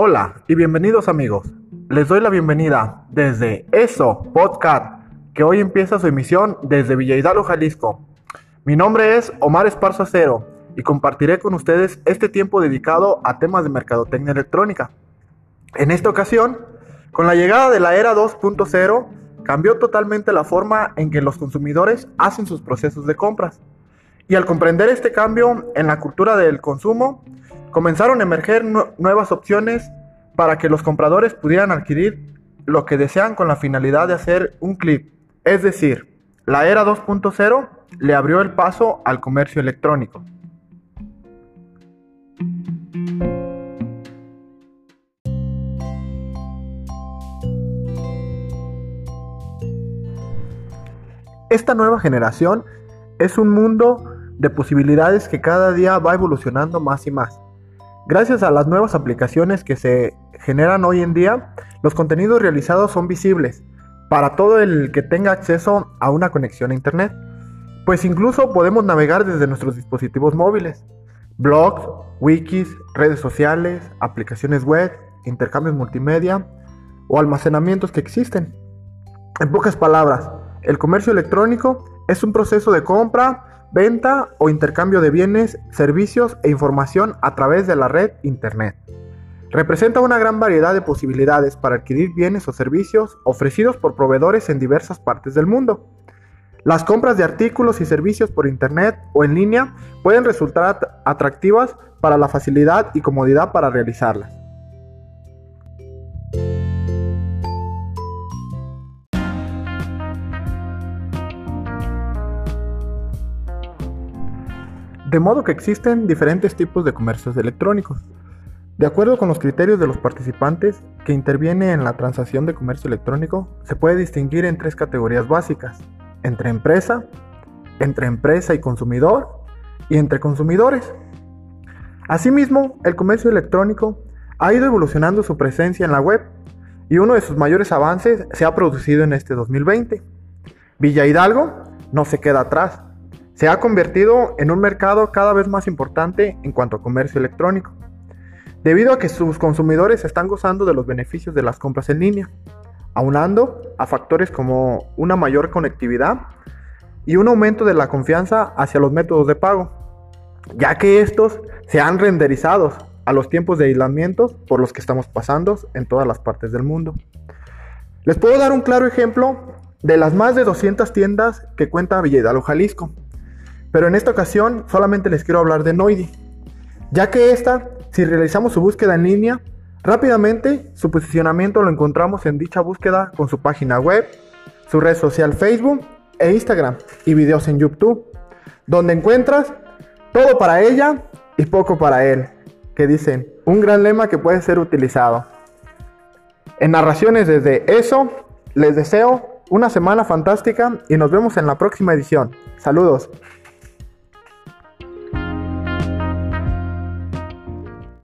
Hola y bienvenidos amigos. Les doy la bienvenida desde ESO Podcast, que hoy empieza su emisión desde Villa Hidalgo, Jalisco. Mi nombre es Omar Esparza Cero y compartiré con ustedes este tiempo dedicado a temas de mercadotecnia electrónica. En esta ocasión, con la llegada de la era 2.0, cambió totalmente la forma en que los consumidores hacen sus procesos de compras. Y al comprender este cambio en la cultura del consumo, comenzaron a emerger nuevas opciones para que los compradores pudieran adquirir lo que desean con la finalidad de hacer un clic. Es decir, la era 2.0 le abrió el paso al comercio electrónico. Esta nueva generación es un mundo de posibilidades que cada día va evolucionando más y más. Gracias a las nuevas aplicaciones que se generan hoy en día, los contenidos realizados son visibles para todo el que tenga acceso a una conexión a Internet, pues incluso podemos navegar desde nuestros dispositivos móviles, blogs, wikis, redes sociales, aplicaciones web, intercambios multimedia o almacenamientos que existen. En pocas palabras, el comercio electrónico es un proceso de compra, venta o intercambio de bienes, servicios e información a través de la red Internet. Representa una gran variedad de posibilidades para adquirir bienes o servicios ofrecidos por proveedores en diversas partes del mundo. Las compras de artículos y servicios por Internet o en línea pueden resultar atractivas para la facilidad y comodidad para realizarlas. De modo que existen diferentes tipos de comercios electrónicos. De acuerdo con los criterios de los participantes que intervienen en la transacción de comercio electrónico, se puede distinguir en tres categorías básicas, entre empresa, entre empresa y consumidor y entre consumidores. Asimismo, el comercio electrónico ha ido evolucionando su presencia en la web y uno de sus mayores avances se ha producido en este 2020. Villa Hidalgo no se queda atrás se ha convertido en un mercado cada vez más importante en cuanto a comercio electrónico, debido a que sus consumidores están gozando de los beneficios de las compras en línea, aunando a factores como una mayor conectividad y un aumento de la confianza hacia los métodos de pago, ya que estos se han renderizado a los tiempos de aislamiento por los que estamos pasando en todas las partes del mundo. Les puedo dar un claro ejemplo de las más de 200 tiendas que cuenta Villa Hidalgo, Jalisco, pero en esta ocasión solamente les quiero hablar de Noidi, ya que esta, si realizamos su búsqueda en línea, rápidamente su posicionamiento lo encontramos en dicha búsqueda con su página web, su red social Facebook e Instagram y videos en YouTube, donde encuentras todo para ella y poco para él, que dicen un gran lema que puede ser utilizado. En narraciones desde eso, les deseo una semana fantástica y nos vemos en la próxima edición. Saludos.